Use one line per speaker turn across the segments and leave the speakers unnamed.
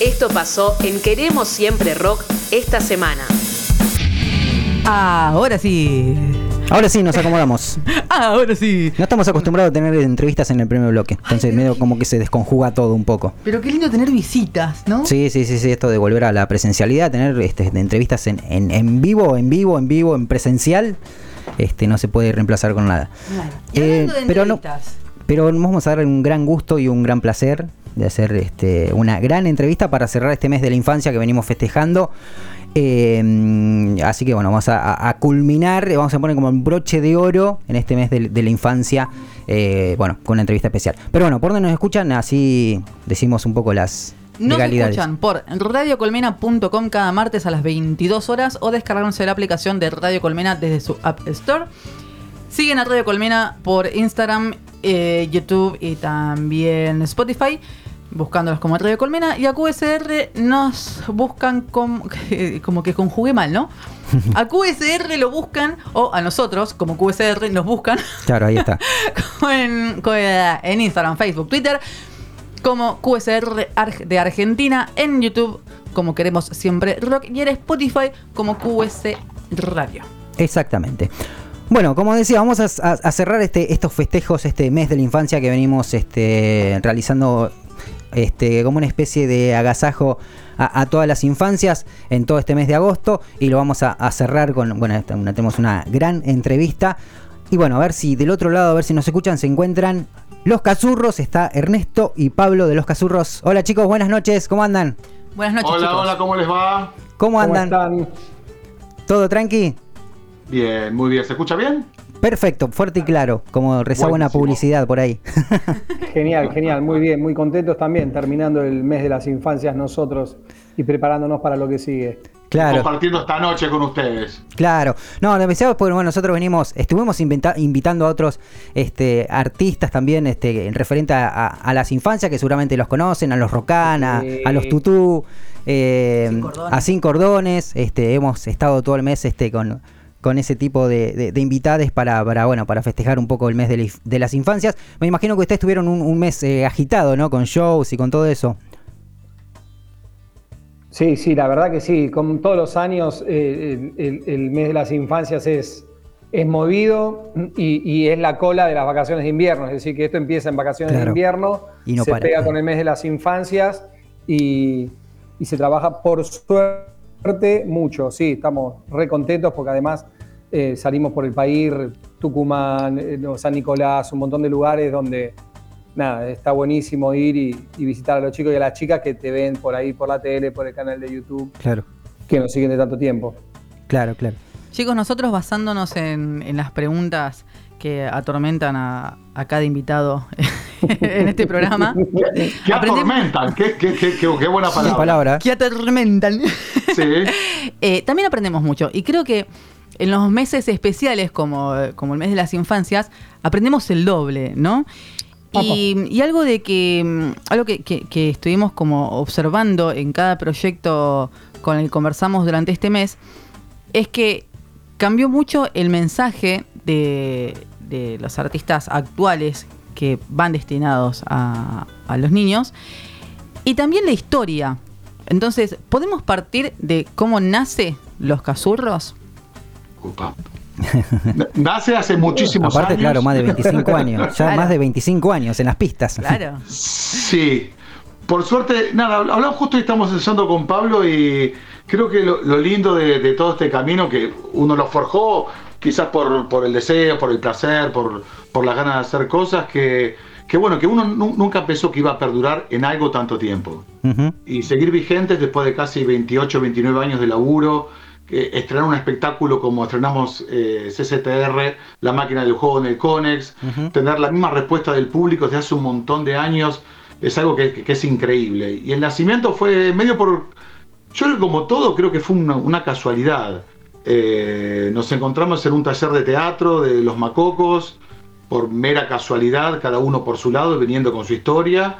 Esto pasó en Queremos Siempre Rock esta semana.
Ah, ahora sí.
Ahora sí, nos acomodamos.
Ah, ahora sí.
No estamos acostumbrados a tener entrevistas en el primer bloque. Entonces, medio como que se desconjuga todo un poco.
Pero qué lindo tener visitas, ¿no?
Sí, sí, sí, sí. Esto de volver a la presencialidad, tener este, entrevistas en, en, en vivo, en vivo, en vivo, en presencial, este, no se puede reemplazar con nada.
Eh,
pero no, pero vamos a dar un gran gusto y un gran placer de hacer este, una gran entrevista para cerrar este mes de la infancia que venimos festejando. Eh, así que bueno, vamos a, culminar, vamos a poner como un broche de oro en este mes de, la infancia, eh, bueno, con una entrevista especial. Pero bueno, ¿por dónde nos escuchan? Así decimos un poco las,
nos escuchan por radiocolmena.com cada martes a las 22 horas o descargándose la aplicación de Radio Colmena desde su App Store. Siguen a Radio Colmena por Instagram, eh, YouTube y también Spotify buscándolos como Radio Colmena y a QSR nos buscan como, como que conjugue mal, ¿no? A QSR lo buscan, o a nosotros, como QSR, nos buscan.
Claro, ahí está.
en, en Instagram, Facebook, Twitter, como QSR de Argentina, en YouTube, como queremos siempre rock, y en Spotify, como QS Radio.
Exactamente. Bueno, como decía, vamos a, cerrar este, estos festejos, este mes de la infancia que venimos este, realizando este, como una especie de agasajo a, todas las infancias en todo este mes de agosto y lo vamos a, cerrar con, bueno, tenemos una gran entrevista y bueno, a ver si del otro lado, a ver si nos escuchan, se encuentran los Cazurros, está Ernesto y Pablo de los Cazurros. Hola chicos, buenas noches, ¿cómo andan?
Buenas noches.
Hola, hola, ¿cómo les va?
¿Cómo andan? ¿Todo tranqui?
Bien, muy bien. ¿Se escucha bien?
Perfecto, fuerte y claro, como rezaba una publicidad por ahí.
Genial, genial, muy bien, muy contentos también, terminando el mes de las infancias nosotros y preparándonos para lo que sigue.
Claro. Compartiendo esta noche con ustedes.
Claro. No, lo decíamos porque bueno, nosotros venimos, estuvimos invitando a otros este, artistas también este, en referente a, las infancias, que seguramente los conocen, a los Rocan, a, los Tutú, eh, a Sin Cordones. Este, hemos estado todo el mes este, con con ese tipo de, de, invitades para, para, bueno, para festejar un poco el mes de, las infancias. Me imagino que ustedes tuvieron un, mes eh, agitado, ¿no? Con shows y con todo eso.
Sí, sí, la verdad que sí. Como todos los años, eh, el, mes de las infancias es, es movido y, es la cola de las vacaciones de invierno. Es decir, que esto empieza en vacaciones de invierno, y no se pega con el mes de las infancias y, y se trabaja por suerte mucho, sí, estamos re contentos porque además eh, salimos por el país, Tucumán, eh, San Nicolás, un montón de lugares donde nada, está buenísimo ir y, visitar a los chicos y a las chicas que te ven por ahí, por la tele, por el canal de YouTube.
Claro.
Que nos siguen de tanto tiempo.
Claro, claro.
Chicos, nosotros basándonos en, las preguntas que atormentan a, cada invitado en este programa.
¿Qué atormentan? ¿Qué, buena palabra.
palabra.
¿Qué atormentan? Sí. Eh, también aprendemos mucho. Y creo que en los meses especiales, como, como el mes de las infancias, aprendemos el doble, ¿no? Y, algo de que mm, algo que, que, estuvimos como observando en cada proyecto con el que conversamos durante este mes es que cambió mucho el mensaje de, de los artistas actuales que van destinados a, los niños y también la historia. Entonces, ¿podemos partir de cómo nace Los Cazurros?
Nace hace muchísimos
Aparte, claro, más de 25 años. Ya más de 25 años en las pistas.
Claro.
Sí. Por suerte, nada, hablamos justo y estamos ensayando con Pablo y creo que lo, lindo de, de, todo este camino que uno lo forjó quizás por, por el deseo, por el placer, por, por las ganas de hacer cosas que, que bueno, que uno nunca pensó que iba a perdurar en algo tanto tiempo. Y seguir vigentes después de casi 28, 29 años de laburo, estrenar un espectáculo como estrenamos eh, CCTR, La Máquina del Juego en el Conex, tener la misma respuesta del público desde hace un montón de años, es algo que, es increíble. Y el nacimiento fue medio por... Yo como todo creo que fue una casualidad. Eh, nos encontramos en un taller de teatro de los Macocos, por mera casualidad, cada uno por su lado, viniendo con su historia,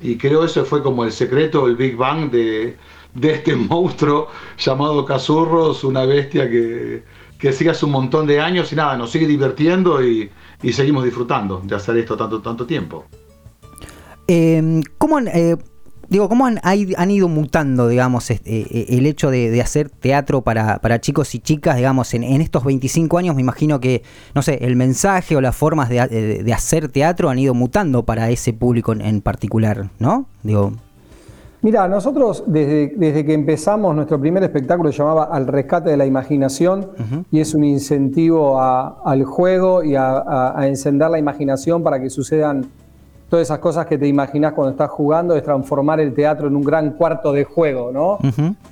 y creo eso fue como el secreto, el Big Bang de, este monstruo llamado Cazurros, una bestia que, que sigue hace un montón de años y nada, nos sigue divirtiendo y, seguimos disfrutando de hacer esto tanto, tanto tiempo.
Eh, ¿Cómo, eh, digo, ¿cómo han, han, ido mutando, digamos, eh, eh, el hecho de, hacer teatro para, chicos y chicas, digamos, en, estos 25 años? Me imagino que, no sé, el mensaje o las formas de, hacer teatro han ido mutando para ese público en, particular, ¿no? Digo.
Mira, nosotros desde, desde, que empezamos nuestro primer espectáculo se llamaba Al rescate de la imaginación y es un incentivo al juego y a encender la imaginación para que sucedan todas esas cosas que te imaginas cuando estás jugando, es transformar el teatro en un gran cuarto de juego, ¿no?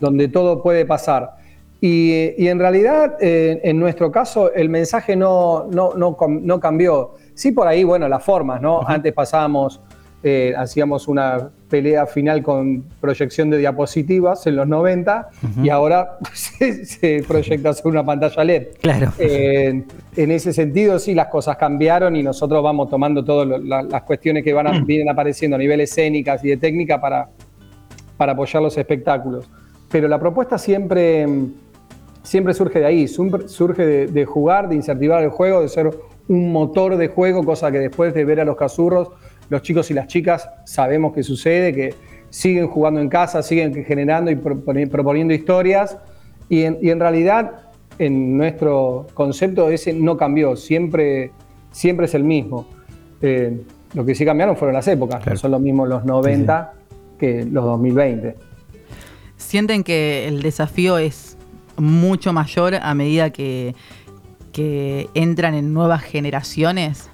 Donde todo puede pasar. Y, en realidad, eh, en nuestro caso, el mensaje no, no, no, cambió. Sí, por ahí, bueno, las formas, ¿no? Antes pasábamos eh, hacíamos una pelea final con proyección de diapositivas en los 90 y ahora se, proyecta sobre una pantalla LED.
Claro.
Eh, en ese sentido, sí, las cosas cambiaron y nosotros vamos tomando todas las cuestiones que van vienen apareciendo a nivel escénicas y de técnica para, para apoyar los espectáculos. Pero la propuesta siempre, siempre surge de ahí, surge de, de jugar, de incentivar el juego, de ser un motor de juego, cosa que después de ver a los cazurros los chicos y las chicas sabemos que sucede, que siguen jugando en casa, siguen generando y proponiendo historias. Y en, realidad, en nuestro concepto, ese no cambió, siempre, siempre es el mismo. Eh, lo que sí cambiaron fueron las épocas, no son los mismos los 90 que los 2020.
¿Sienten que el desafío es mucho mayor a medida que, que entran en nuevas generaciones?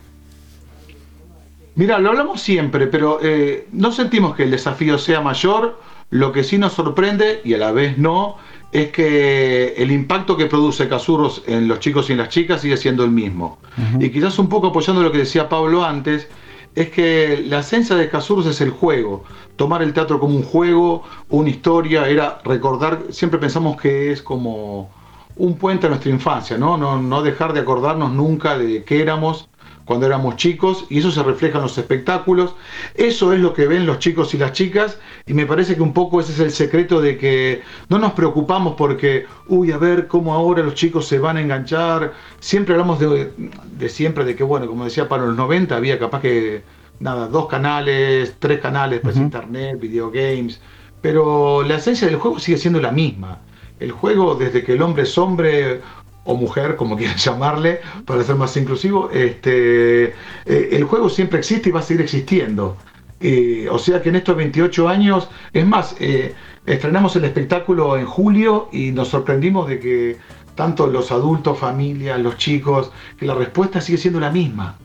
Mira, lo hablamos siempre, pero eh, no sentimos que el desafío sea mayor. Lo que sí nos sorprende, y a la vez no, es que el impacto que produce Casurros en los chicos y en las chicas sigue siendo el mismo. Y quizás un poco apoyando lo que decía Pablo antes, es que la esencia de Casurros es el juego. Tomar el teatro como un juego, una historia, era recordar, siempre pensamos que es como un puente a nuestra infancia, ¿no? No, no dejar de acordarnos nunca de qué éramos cuando éramos chicos y eso se refleja en los espectáculos. Eso es lo que ven los chicos y las chicas y me parece que un poco ese es el secreto de que no nos preocupamos porque, uy, a ver cómo ahora los chicos se van a enganchar. Siempre hablamos de, siempre, de que, bueno, como decía, para los 90 había capaz que, nada, dos canales, tres canales, pues internet, videogames, pero la esencia del juego sigue siendo la misma. El juego, desde que el hombre es hombre o mujer, como quieran llamarle, para ser más inclusivo, este, eh, el juego siempre existe y va a seguir existiendo. Eh, o sea que en estos 28 años, es más, eh, estrenamos el espectáculo en julio y nos sorprendimos de que tanto los adultos, familias, los chicos, que la respuesta sigue siendo la misma.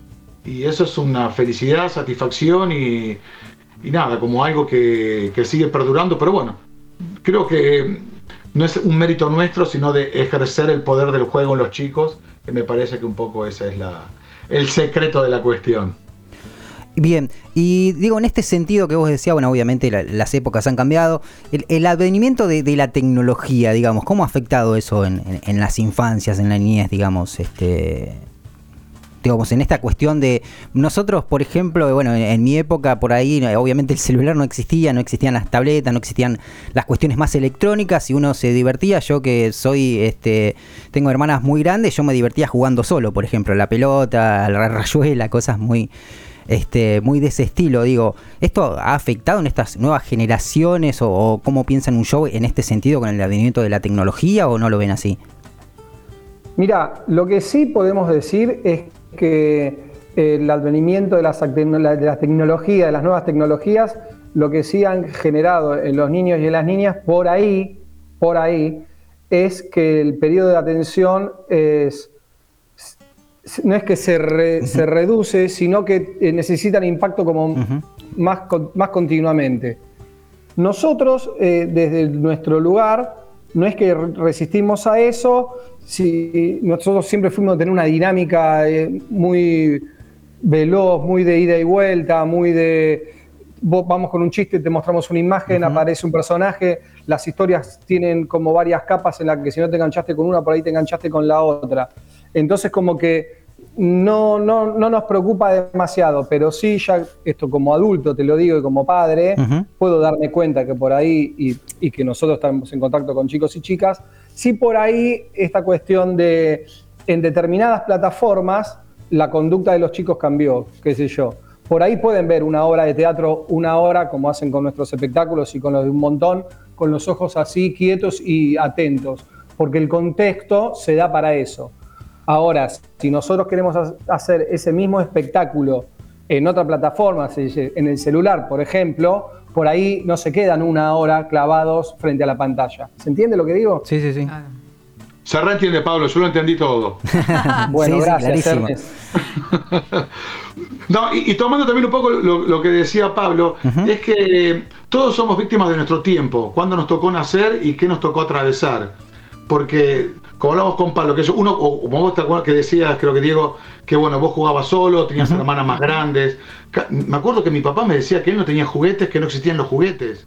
Y eso es una felicidad, satisfacción y, nada, como algo que, que sigue perdurando. Pero bueno, creo que no es un mérito nuestro, sino de ejercer el poder del juego en los chicos, que me parece que un poco ese es la, el secreto de la cuestión.
Bien, y digo, en este sentido que vos decías, bueno, obviamente las épocas han cambiado, el, advenimiento de, la tecnología, digamos, ¿cómo ha afectado eso en, en, las infancias, en la niñez, digamos, este, digamos, en esta cuestión de nosotros, por ejemplo, bueno, en, mi época por ahí, obviamente el celular no existía, no existían las tabletas, no existían las cuestiones más electrónicas y uno se divertía. Yo que soy, este, tengo hermanas muy grandes, yo me divertía jugando solo, por ejemplo, la pelota, la rayuela, cosas muy, este, muy de ese estilo. Digo, ¿esto ha afectado en estas nuevas generaciones o, o cómo piensan un show en este sentido con el advenimiento de la tecnología o no lo ven así?
Mira, lo que sí podemos decir es que eh, el advenimiento de, las, de la tecnología, de las nuevas tecnologías, lo que sí han generado en los niños y en las niñas, por ahí, por ahí, es que el periodo de atención es, no es que se, reduce, sino que eh, necesitan impacto como más, más continuamente. Nosotros, eh, desde nuestro lugar, no es que resistimos a eso, si nosotros siempre fuimos a tener una dinámica eh, muy veloz, muy de ida y vuelta, muy de vamos con un chiste, te mostramos una imagen, aparece un personaje, las historias tienen como varias capas en las que si no te enganchaste con una, por ahí te enganchaste con la otra. Entonces como que no, no, no, nos preocupa demasiado, pero sí ya esto como adulto, te lo digo, y como padre, puedo darme cuenta que por ahí, y, que nosotros estamos en contacto con chicos y chicas, sí por ahí esta cuestión de en determinadas plataformas la conducta de los chicos cambió, qué sé yo. por ahí pueden ver una obra de teatro una hora, como hacen con nuestros espectáculos y con los de un montón, con los ojos así quietos y atentos, porque el contexto se da para eso. Ahora, si nosotros queremos hacer ese mismo espectáculo en otra plataforma, en el celular, por ejemplo, por ahí no se quedan una hora clavados frente a la pantalla. ¿Se entiende lo que digo?
Sí, sí, sí.
Se reentiende, Pablo, yo lo entendí todo.
bueno, gracias,
No, y, tomando también un poco lo, que decía Pablo, es que todos somos víctimas de nuestro tiempo, cuándo nos tocó nacer y qué nos tocó atravesar. Porque, como hablamos con Pablo, que uno, o como vos te acuerdas que decías, creo que Diego, que bueno, vos jugabas solo, tenías hermanas más grandes. Me acuerdo que mi papá me decía que él no tenía juguetes, que no existían los juguetes,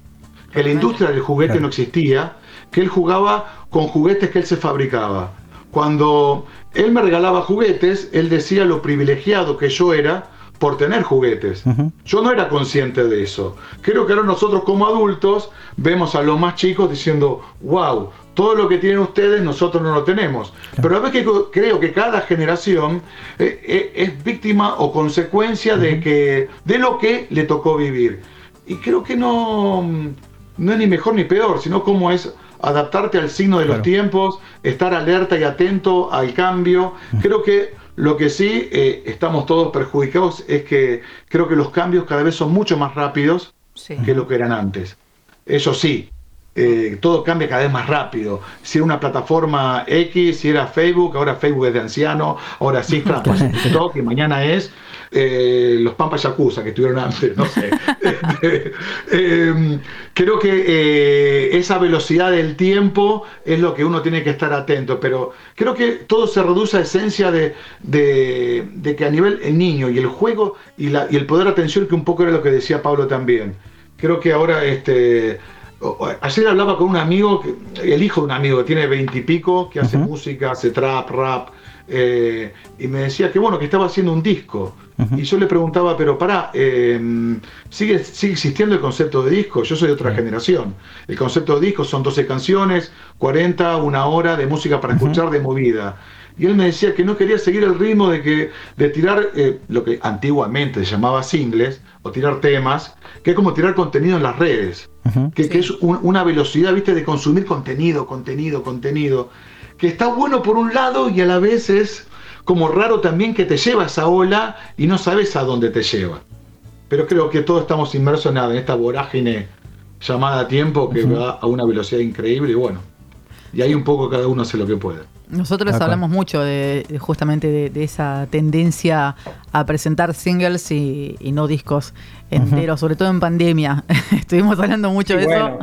que la industria del juguete no existía, que él jugaba con juguetes que él se fabricaba. Cuando él me regalaba juguetes, él decía lo privilegiado que yo era por tener juguetes. Yo no era consciente de eso. Creo que ahora nosotros como adultos vemos a los más chicos diciendo, wow, todo lo que tienen ustedes nosotros no lo tenemos. Pero a veces creo que cada generación eh, eh, es víctima o consecuencia de, que, de lo que le tocó vivir. Y creo que no, no es ni mejor ni peor, sino cómo es adaptarte al signo de los tiempos, estar alerta y atento al cambio. Creo que lo que sí eh, estamos todos perjudicados es que creo que los cambios cada vez son mucho más rápidos que lo que eran antes. Eso sí, eh, todo cambia cada vez más rápido. Si era una plataforma X, si era Facebook, ahora Facebook es de anciano, ahora sí, TikTok y mañana es eh, los Pampas Yakuza que estuvieron antes, no sé. Em, creo que eh, esa velocidad del tiempo es lo que uno tiene que estar atento, pero creo que todo se reduce a esencia de, de, que a nivel el niño y el juego y, la, y el poder de atención, que un poco era lo que decía Pablo también. Creo que ahora este Ayer hablaba con un amigo, el hijo de un amigo que tiene veintipico, que hace música, hace trap, rap, eh, y me decía que bueno, que estaba haciendo un disco. Y yo le preguntaba, pero pará, em, ¿sigue, ¿sigue existiendo el concepto de disco? Yo soy de otra generación. El concepto de disco son 12 canciones, 40, una hora de música para escuchar de movida. Y él me decía que no quería seguir el ritmo de, que, de tirar eh, lo que antiguamente se llamaba singles, o tirar temas, que es como tirar contenido en las redes, que, es una velocidad, viste, de consumir contenido, contenido, contenido, que está bueno por un lado y a la vez es como raro también que te lleva esa ola y no sabes a dónde te lleva. Pero creo que todos estamos inmersos en esta vorágine llamada tiempo que va a una velocidad increíble y bueno, y ahí un poco cada uno hace lo que puede.
Nosotros hablamos mucho de, justamente de, esa tendencia a presentar singles y, no discos enteros, sobre todo en pandemia. Estuvimos hablando mucho de eso.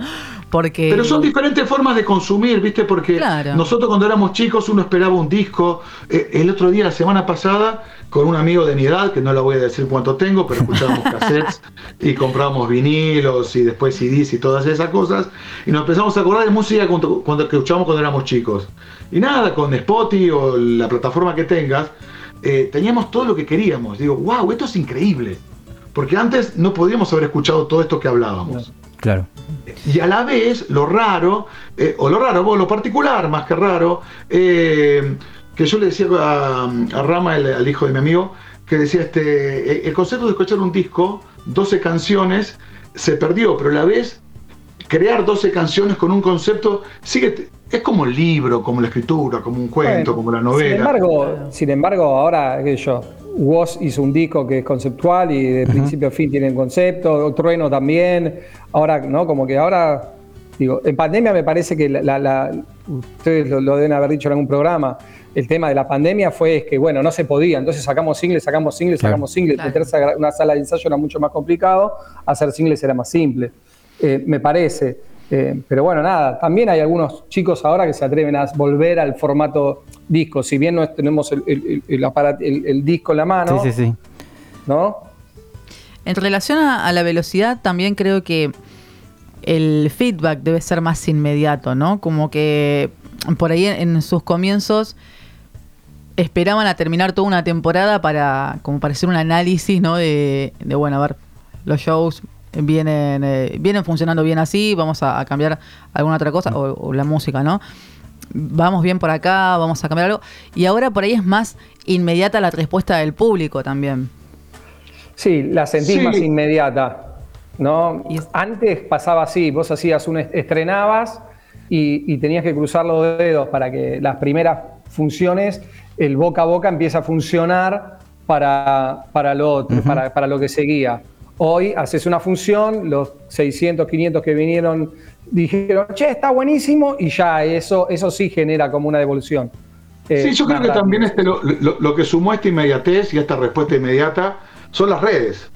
Porque...
Pero son diferentes formas de consumir, ¿viste? Porque nosotros cuando éramos chicos uno esperaba un disco. Eh, el otro día, la semana pasada, con un amigo de mi edad, que no le voy a decir cuánto tengo, pero escuchábamos cassettes y comprábamos vinilos y después CDs y todas esas cosas. Y nos empezamos a acordar de música cuando, cuando escuchábamos cuando éramos chicos. Y nada, con Spotify o la plataforma que tengas, eh, teníamos todo lo que queríamos. Digo, wow, esto es increíble. Porque antes no podíamos haber escuchado todo esto que hablábamos.
Claro.
Y a la vez, lo raro, eh, o lo raro, lo particular más que raro, eh, que yo le decía a, Rama, el, al hijo de mi amigo, que decía, este, el concepto de escuchar un disco, 12 canciones, se perdió, pero a la vez crear 12 canciones con un concepto sigue es como el libro, como la escritura, como un cuento, como la novela.
Sin embargo, sin embargo ahora, qué yo, Woz hizo un disco que es conceptual y de principio a fin tiene un concepto, Trueno también, ahora, ¿no? Como que ahora, digo, en pandemia me parece que la, ustedes lo, deben haber dicho en algún programa, el tema de la pandemia fue que, bueno, no se podía, entonces sacamos singles, sacamos singles, sacamos singles, meterse a una sala de ensayo era mucho más complicado, hacer singles era más simple, eh, me parece. Eh, pero bueno, nada, también hay algunos chicos ahora que se atreven a volver al formato disco. Si bien no tenemos el, el, disco en la mano.
Sí, sí, sí.
¿No?
En relación a, la velocidad, también creo que el feedback debe ser más inmediato, ¿no? Como que por ahí en, sus comienzos esperaban a terminar toda una temporada para como para hacer un análisis, ¿no? De, de bueno, a ver, los shows vienen, eh, vienen funcionando bien así, vamos a, cambiar alguna otra cosa, o, la música, ¿no? Vamos bien por acá, vamos a cambiar algo. Y ahora por ahí es más inmediata la respuesta del público también.
Sí, la sentís más inmediata. ¿no? Antes pasaba así, vos hacías un estrenabas y, tenías que cruzar los dedos para que las primeras funciones, el boca a boca empieza a funcionar para, para lo otro, para, para, lo que seguía. Hoy haces una función, los 600, 500 que vinieron dijeron, che, está buenísimo, y ya eso, eso sí genera como una devolución.
Eh, sí, yo creo que también este, lo, lo, que sumó esta inmediatez y esta respuesta inmediata son las redes.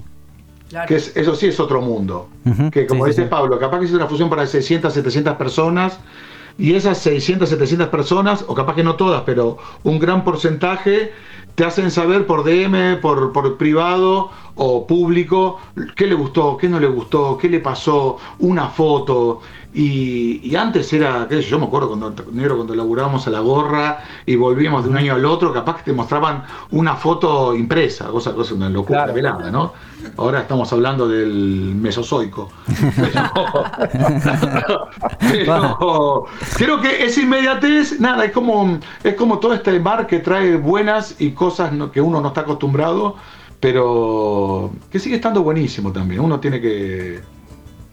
Que eso sí es otro mundo. que como dice Pablo, capaz que es una fusión para 600, 700 personas y esas 600, 700 personas, o capaz que no todas, pero un gran porcentaje, te hacen saber por DM, por, por privado o público, qué le gustó, qué no le gustó, qué le pasó, una foto. Y, antes era, qué sé yo, me acuerdo cuando negro cuando laburábamos a la gorra y volvíamos de un año al otro, capaz que te mostraban una foto impresa, cosa, cosa una locura velada, ¿no? Ahora estamos hablando del mesozoico. Pero, creo que esa inmediatez, nada, es como, es como todo este mar que trae buenas y cosas que uno no está acostumbrado, pero que sigue estando buenísimo también. Uno tiene que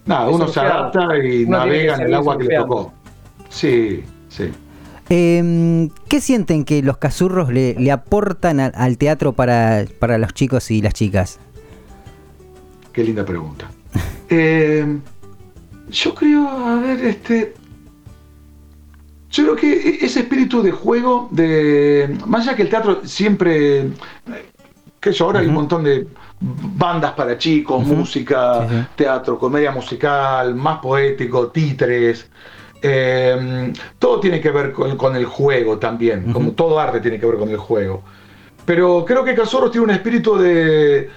Nada, uno se adapta y navega en el agua que le tocó. Sí, sí.
Em, ¿Qué sienten que los cazurros le, aportan al teatro para, los chicos y las chicas?
Qué linda pregunta. Em, yo creo, a ver, este. Yo creo que e-, ese espíritu de juego, de. Más allá que el teatro siempre. Que yo ahora hay un montón de bandas para chicos, música, teatro, comedia musical, más poético, títeres. Em, todo tiene que ver con, el juego también, como todo arte tiene que ver con el juego. Pero creo que Cazorros tiene un espíritu de,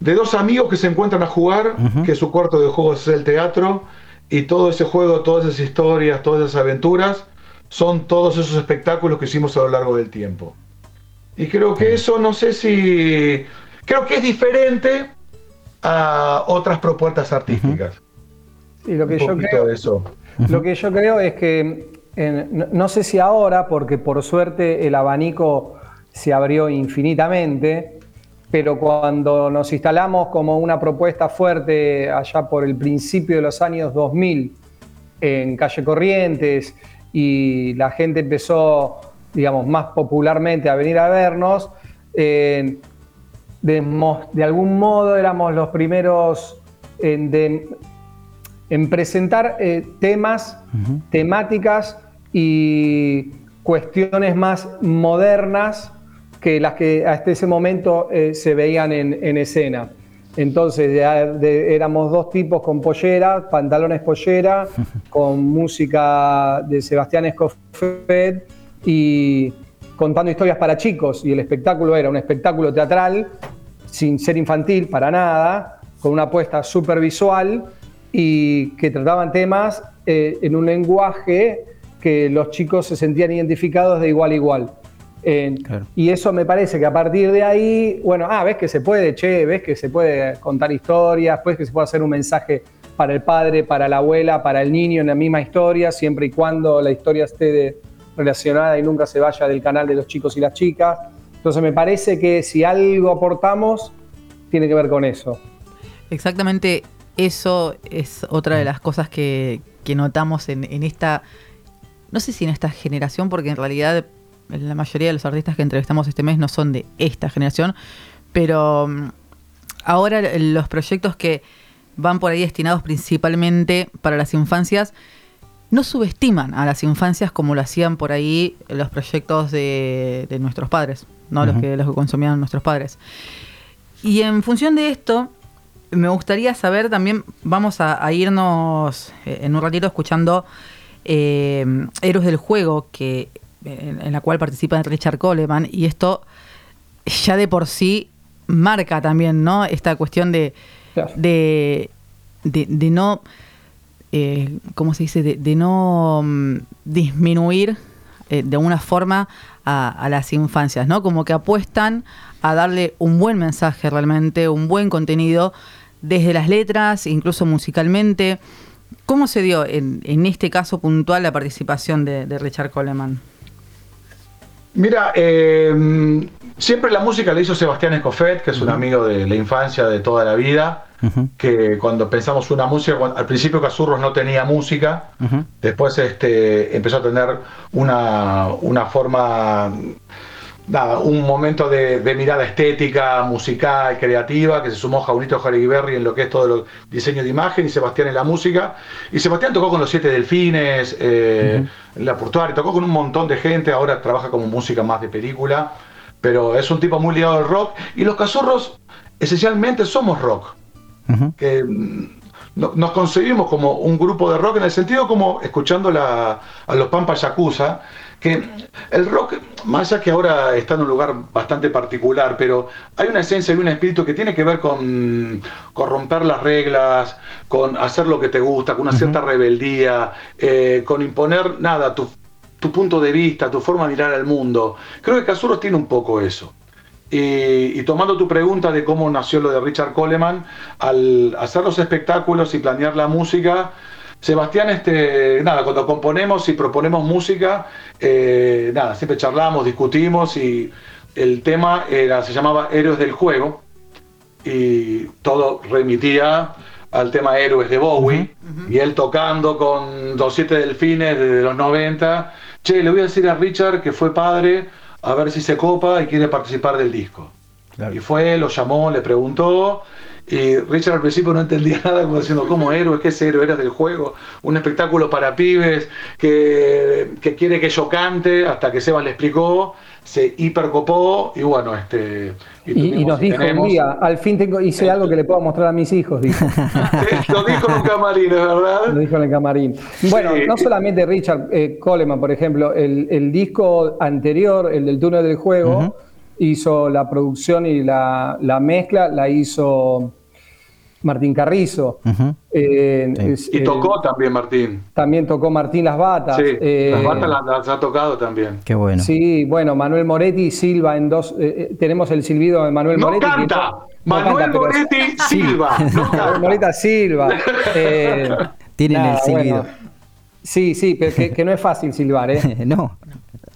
de dos amigos que se encuentran a jugar, que su cuarto de juego es el teatro, y todo ese juego, todas esas historias, todas esas aventuras, son todos esos espectáculos que hicimos a lo largo del tiempo. Y creo que eso, no sé si Creo que es diferente a otras propuestas artísticas.
Y lo que yo creo, eso. Lo que yo creo es que no, sé si ahora, porque por suerte el abanico se abrió infinitamente, pero cuando nos instalamos como una propuesta fuerte allá por el principio de los años 2000 en Calle Corrientes y la gente empezó, digamos, más popularmente a venir a vernos, eh, de, algún modo éramos los primeros en, presentar eh, temas, temáticas y cuestiones más modernas que las que hasta ese momento eh, se veían en, escena. Entonces éramos dos tipos con pollera, pantalones pollera, con música de Sebastián Escoffet y contando historias para chicos. Y el espectáculo era un espectáculo teatral sin ser infantil para nada, con una apuesta súper visual y que trataban temas eh, en un lenguaje que los chicos se sentían identificados de igual a igual. Y eso me parece que a partir de ahí, bueno, ah, ves que se puede, che, ves que se puede contar historias, ves que se puede hacer un mensaje para el padre, para la abuela, para el niño en la misma historia, siempre y cuando la historia esté relacionada y nunca se vaya del canal de los chicos y las chicas. Entonces me parece que si algo aportamos, tiene que ver con eso.
Exactamente eso es otra de las cosas que, notamos en, esta, no sé si en esta generación, porque en realidad la mayoría de los artistas que entrevistamos este mes no son de esta generación, pero mm, ahora los proyectos que van por ahí destinados principalmente para las infancias, no subestiman a las infancias como lo hacían por ahí los proyectos de nuestros padres. ¿no? los, que, los que consumían nuestros padres. Y en función de esto, me gustaría saber también, vamos a, irnos eh, en un ratito escuchando eh, Héroes del Juego, que, en, la cual participa Richard Coleman, y esto ya de por sí marca también, ¿no? Esta cuestión de, de, de, no, eh, ¿cómo se dice? De, no mm, disminuir de una forma a, las infancias, ¿no? Como que apuestan a darle un buen mensaje realmente, un buen contenido, desde las letras, incluso musicalmente. ¿Cómo se dio en, este caso puntual la participación de, Richard Coleman?
Mira, em, siempre la música la hizo Sebastián Escofet, que es un amigo de la infancia, de toda la vida, que cuando pensamos una música, al principio Casurros no tenía música, después este, empezó a tener una, una forma nada, un momento de, mirada estética, musical, creativa, que se sumó Jaunito Berry en lo que es todo el diseño de imagen y Sebastián en la música. Y Sebastián tocó con los Siete Delfines, eh, La Portuaria, tocó con un montón de gente, ahora trabaja como música más de película, pero es un tipo muy ligado al rock. Y los Cazurros, esencialmente, somos rock. Que mm, nos concebimos como un grupo de rock en el sentido como escuchando a los Pampas Yakuza, que el rock, más allá que ahora está en un lugar bastante particular, pero hay una esencia y un espíritu que tiene que ver con, romper las reglas, con hacer lo que te gusta, con una cierta rebeldía, eh, con imponer nada, tu, punto de vista, tu forma de mirar al mundo. Creo que Casuros tiene un poco eso. Y, y, tomando tu pregunta de cómo nació lo de Richard Coleman, al hacer los espectáculos y planear la música, Sebastián, este, nada, cuando componemos y proponemos música, eh, nada, siempre charlamos, discutimos y el tema era, se llamaba Héroes del Juego y todo remitía al tema Héroes de Bowie y él tocando con los siete delfines desde los 90. Che, le voy a decir a Richard que fue padre, a ver si se copa y quiere participar del disco. Y fue, lo llamó, le preguntó y Richard al principio no entendía nada, como diciendo, ¿cómo héroe? ¿Qué es héroe? Era del juego, un espectáculo para pibes que, quiere que yo cante, hasta que Seba le explicó, se hipercopó y bueno, este...
Y, nos dijo un día, al fin tengo, hice algo que le puedo mostrar a mis hijos, dijo.
lo dijo en un camarín, ¿verdad?
Lo dijo en el camarín. Bueno, no solamente Richard eh, Coleman, por ejemplo, el, disco anterior, el del túnel del juego, hizo la producción y la, la mezcla, la hizo Martín Carrizo.
Eh, y tocó también Martín.
También tocó Martín Las Batas.
Sí, eh, las Batas las, ha tocado también.
Qué bueno.
Sí, bueno, Manuel Moretti Silva en dos. Eh, tenemos el silbido de Manuel
no
Moretti.
Canta. Manuel Moretti Silva.
Manuel Moretti Silva.
Tienen el silbido.
sí, sí, pero que, no es fácil silbar, ¿eh?
no.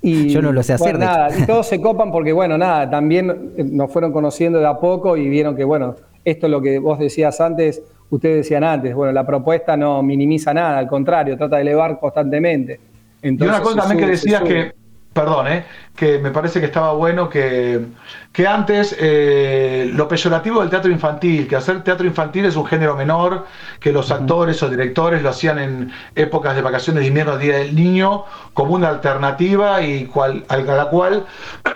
Y, Yo no lo sé hacer.
nada, y todos se copan porque, bueno, nada, también nos fueron conociendo de a poco y vieron que, bueno, esto es lo que vos decías antes, ustedes decían antes, bueno, la propuesta no minimiza nada, al contrario, trata de elevar constantemente.
y una cosa también que decías que, perdón, eh, que me parece que estaba bueno que, que antes eh, lo peyorativo del teatro infantil, que hacer teatro infantil es un género menor, que los actores o directores lo hacían en épocas de vacaciones de invierno, Día del Niño, como una alternativa y cual, a la cual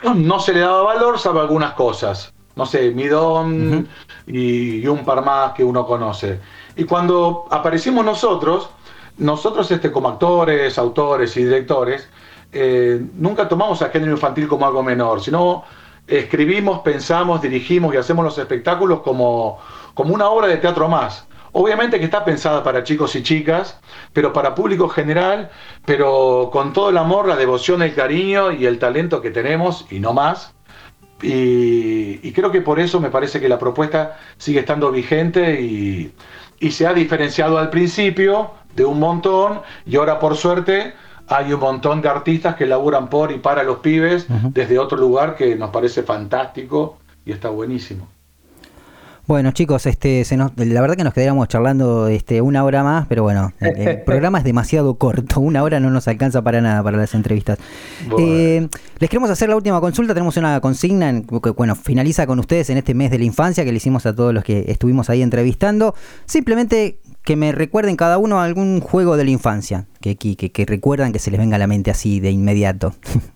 no se le daba valor, salvo algunas cosas. No sé, Midón y, un par más que uno conoce. Y cuando aparecimos nosotros, nosotros este, como actores, autores y directores, eh, nunca tomamos a género infantil como algo menor, sino escribimos, pensamos, dirigimos y hacemos los espectáculos como, como una obra de teatro más. Obviamente que está pensada para chicos y chicas, pero para público general, pero con todo el amor, la devoción, el cariño y el talento que tenemos, y no más, y, creo que por eso me parece que la propuesta sigue estando vigente y, se ha diferenciado al principio de un montón y ahora por suerte hay un montón de artistas que laburan por y para los pibes desde otro lugar que nos parece fantástico y está buenísimo.
Bueno, chicos, este, la verdad que nos quedaríamos charlando este, una hora más, pero bueno, el, programa es demasiado corto, una hora no nos alcanza para nada para las entrevistas. Eh, les queremos hacer la última consulta, tenemos una consigna que bueno, finaliza con ustedes en este mes de la infancia que le hicimos a todos los que estuvimos ahí entrevistando. Simplemente que me recuerden cada uno algún juego de la infancia, que, que, que recuerdan que se les venga a la mente así de inmediato.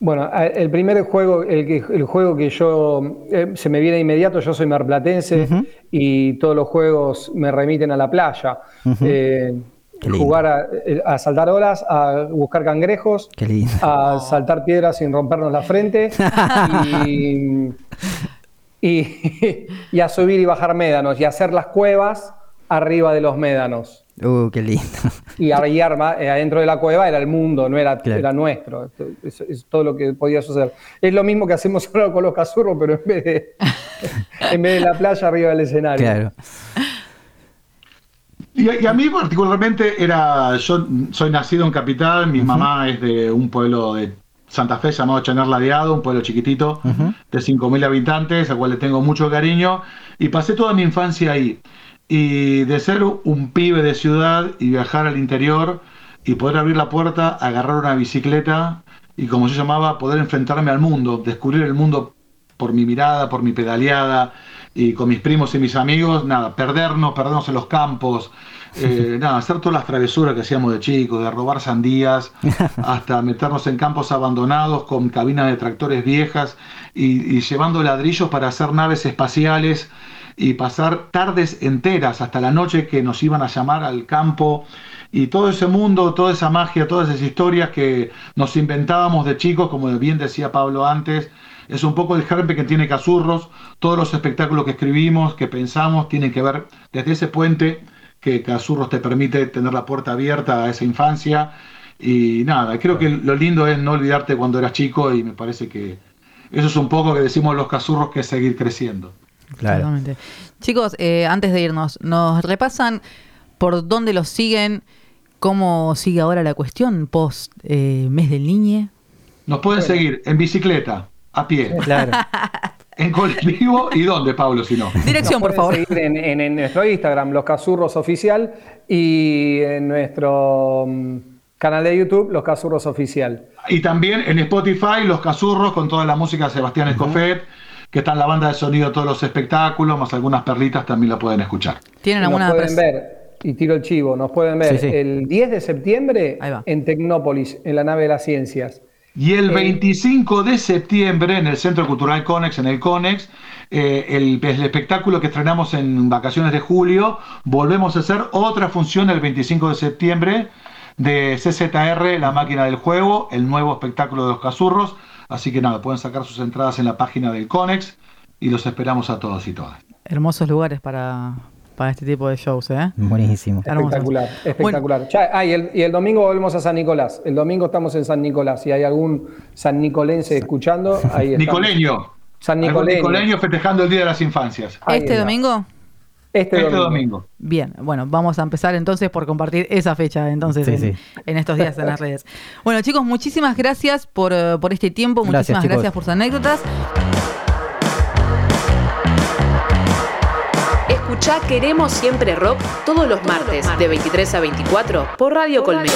Bueno, el primer juego, el, el juego que yo eh, se me viene inmediato, yo soy marplatense y todos los juegos me remiten a la playa. Eh, jugar eh, a, saltar olas, a buscar cangrejos, a saltar piedras sin rompernos la frente y, a subir y bajar médanos y hacer las cuevas arriba de los médanos.
Uh, qué lindo.
Y arma, eh, adentro de la cueva era el mundo, no era, era nuestro. Es, todo lo que podía suceder. Es lo mismo que hacemos ahora con los casurros, pero en vez de, en vez de la playa arriba del escenario. Claro.
Y, a mí particularmente era, yo soy nacido en Capital, mi mamá es de un pueblo de Santa Fe, llamado Chaner Ladeado, un pueblo chiquitito de 5.000 habitantes, al cual le tengo mucho cariño. Y pasé toda mi infancia ahí. Y de ser un pibe de ciudad y viajar al interior y poder abrir la puerta, agarrar una bicicleta y como yo llamaba, poder enfrentarme al mundo, descubrir el mundo por mi mirada, por mi pedaleada y con mis primos y mis amigos, nada, perdernos, perdernos en los campos, eh, nada, hacer todas las travesuras que hacíamos de chicos, de robar sandías, hasta meternos en campos abandonados con cabinas de tractores viejas y, y llevando ladrillos para hacer naves espaciales y pasar tardes enteras hasta la noche que nos iban a llamar al campo y todo ese mundo, toda esa magia, todas esas historias que nos inventábamos de chicos, como bien decía Pablo antes, es un poco el germe que tiene Casurros, todos los espectáculos que escribimos, que pensamos, tienen que ver desde ese puente que Casurros te permite tener la puerta abierta a esa infancia. Y nada, creo que lo lindo es no olvidarte cuando eras chico y me parece que eso es un poco que decimos los Casurros que es seguir creciendo.
Claro. Chicos, eh, antes de irnos, nos repasan por dónde los siguen, cómo sigue ahora la cuestión post eh, mes del niñe.
Nos pueden seguir en bicicleta, a pie. Claro. En colectivo y dónde, Pablo, si no.
Dirección, por favor.
Seguir en, nuestro Instagram, Los Casurros Oficial, y en nuestro mm, canal de YouTube, Los Casurros Oficial.
Y también en Spotify, Los Casurros, con toda la música de Sebastián Escofet, que está en la banda de sonido de todos los espectáculos, más algunas perlitas también la pueden escuchar.
¿Tienen alguna
pueden ver y tiro el chivo, nos pueden ver el 10 de septiembre en Tecnópolis, en la nave de las ciencias.
Y el 25 de septiembre en el Centro Cultural Conex, en el Conex, eh, el, espectáculo que estrenamos en vacaciones de julio, volvemos a hacer otra función el 25 de septiembre de CZR, La Máquina del Juego, el nuevo espectáculo de los Casurros. Así que nada, pueden sacar sus entradas en la página del Conex y los esperamos a todos y todas.
Hermosos lugares para, para este tipo de shows, ¿eh?
Buenísimo.
Espectacular, espectacular. ah, y, el, domingo volvemos a San Nicolás. El domingo estamos en San Nicolás. Si hay algún san nicolense escuchando, ahí está.
Nicoleño.
San Nicoleño.
Nicoleño festejando el Día de las Infancias.
¿Este domingo?
Este, este domingo.
Bien, bueno, vamos a empezar entonces por compartir esa fecha entonces en, estos días en las redes. Bueno, chicos, muchísimas gracias por, eh, este tiempo, muchísimas gracias por sus anécdotas.
Escucha Queremos Siempre Rock todos los martes de 23 a 24 por Radio Colmena.